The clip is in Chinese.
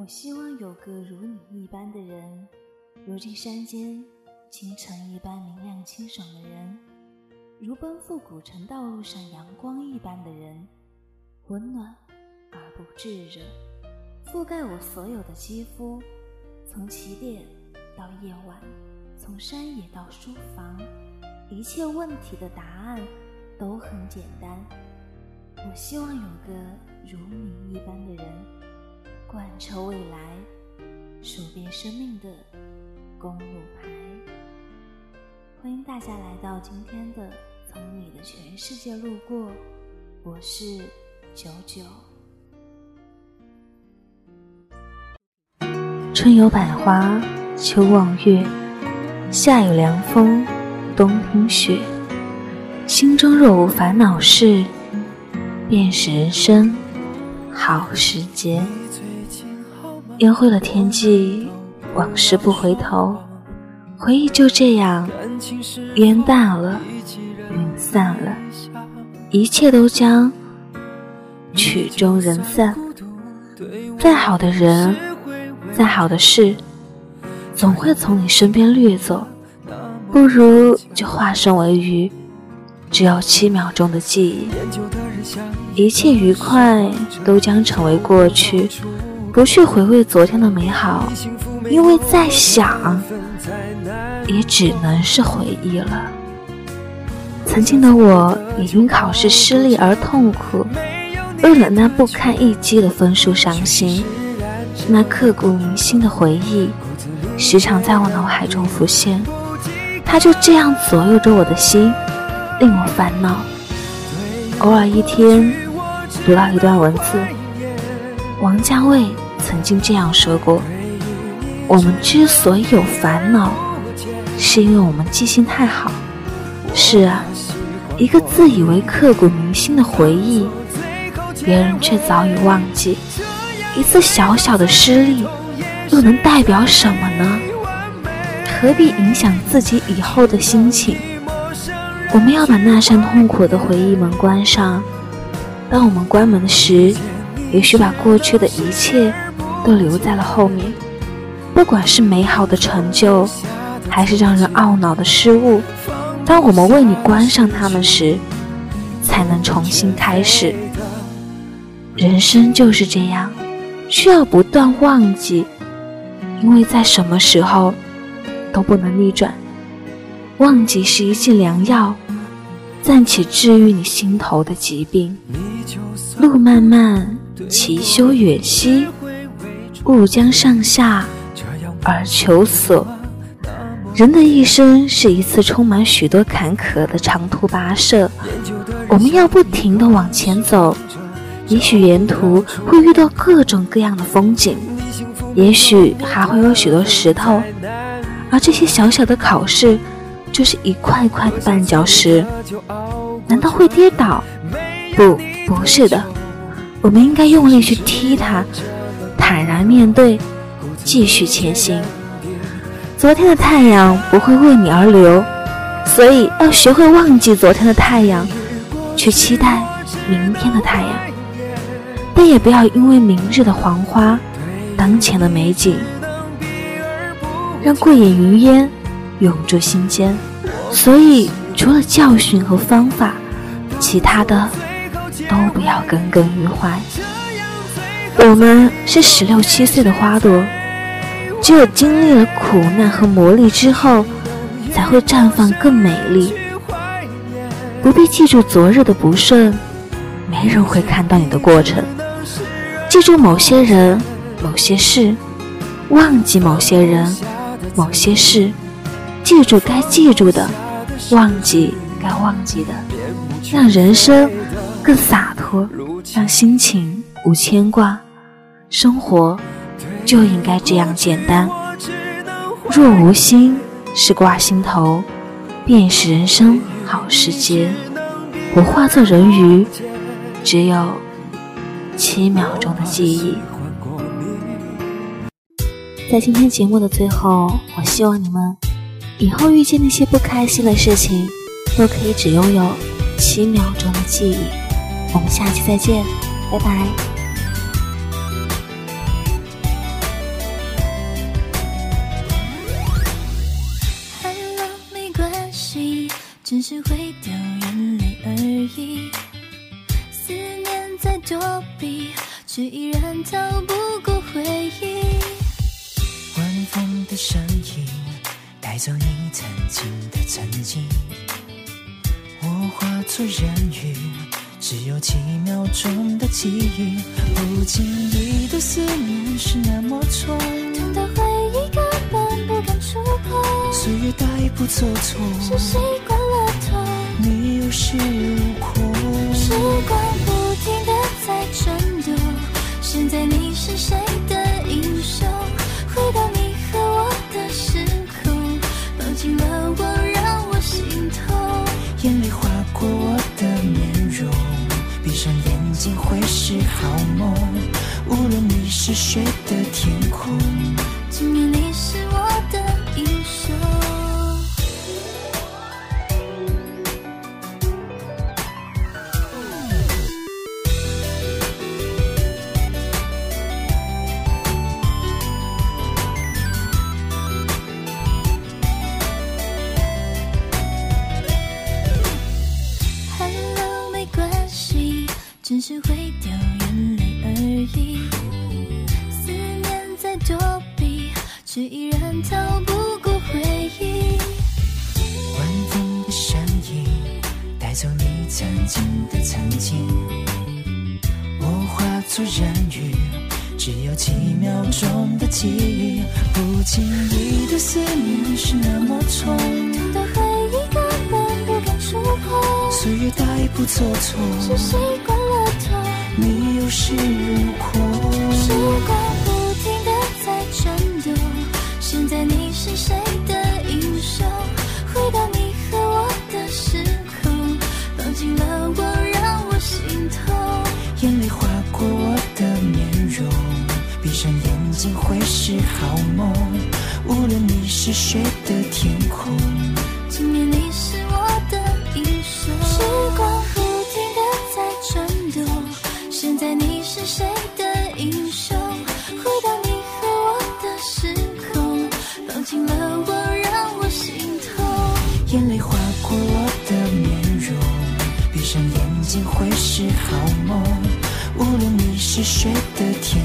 我希望有个如你一般的人，如这山间清晨一般明亮清爽的人，如奔赴古城道路上阳光一般的人，温暖而不炙热，覆盖我所有的肌肤，从起点到夜晚，从山野到书房，一切问题的答案都很简单。我希望有个如你一般的人，贯彻未来，数遍生命的公路牌。欢迎大家来到今天的《从你的全世界路过》，我是九九。春有百花，秋望月，夏有凉风，冬听雪。心中若无烦恼事。便是人生好时节。烟灰了天际，往事不回头，回忆就这样烟淡了，云散了，一切都将曲终人散。再好的人，再好的事，总会从你身边掠走，不如就化身为鱼，只有七秒钟的记忆。一切愉快都将成为过去，不去回味昨天的美好，因为再想，也只能是回忆了。曾经的我也因考试失利而痛苦，为了那不堪一击的分数伤心，那刻骨铭心的回忆时常在我脑海中浮现，它就这样左右着我的心，令我烦恼。偶尔一天读到一段文字，王家卫曾经这样说过：“我们之所以有烦恼，是因为我们记性太好。”是啊，一个自以为刻骨铭心的回忆，别人却早已忘记。一次小小的失利，又能代表什么呢？何必影响自己以后的心情？我们要把那扇痛苦的回忆门关上。当我们关门时，也许把过去的一切都留在了后面。不管是美好的成就，还是让人懊恼的失误，当我们为你关上它们时，才能重新开始。人生就是这样，需要不断忘记，因为在什么时候都不能逆转。忘记是一剂良药，暂且治愈你心头的疾病。路漫漫其修远兮，勿将上下而求索。人的一生是一次充满许多坎坷的长途跋涉，我们要不停地往前走。也许沿途会遇到各种各样的风景，也许还会有许多石头，而这些小小的考试。就是一块块的绊脚石，难道会跌倒？不，不是的，我们应该用力去踢它，坦然面对，继续前行。昨天的太阳不会为你而流，所以要学会忘记昨天的太阳，去期待明天的太阳。但也不要因为明日的黄花，当前的美景，让过眼云烟。永驻心间，所以除了教训和方法，其他的都不要耿耿于怀。我们是十六七岁的花朵，只有经历了苦难和磨砺之后，才会绽放更美丽。不必记住昨日的不顺，没人会看到你的过程。记住某些人、某些事，忘记某些人、某些事。记住该记住的，忘记该忘记的，让人生更洒脱，让心情无牵挂。生活就应该这样简单。若无心事挂心头，便是人生好时节。我化作人鱼，只有七秒钟的记忆。在今天节目的最后，我希望你们。以后遇见那些不开心的事情，都可以只拥有七秒钟的记忆。我们下期再见拜拜。哈喽没关系只是会掉眼泪而已。思念在躲避却依然逃不过回忆。晚风的声音带走你曾经的曾经我化作人鱼只有几秒钟的记忆，不经意的思念是那么重，痛到回忆根本不敢触碰，岁月带不走错，是习惯了痛，你有恃无恐，时光不停的在是谁的天空。却依然逃不过回忆。晚风的声音带走你曾经的曾经，我化作人鱼，只有几秒钟的记忆，不经意的思念是那么重，痛的回忆根本不敢触碰，岁月带不走错，是习惯了痛。你有恃无恐。时光好梦，无论你是谁的天空。今夜你是我的英雄。时光不停的在转动，现在你是谁的英雄？回到你和我的时空，抱紧了我，让我心痛。眼泪划过我的面容，闭上眼睛会是好梦，无论你是谁的天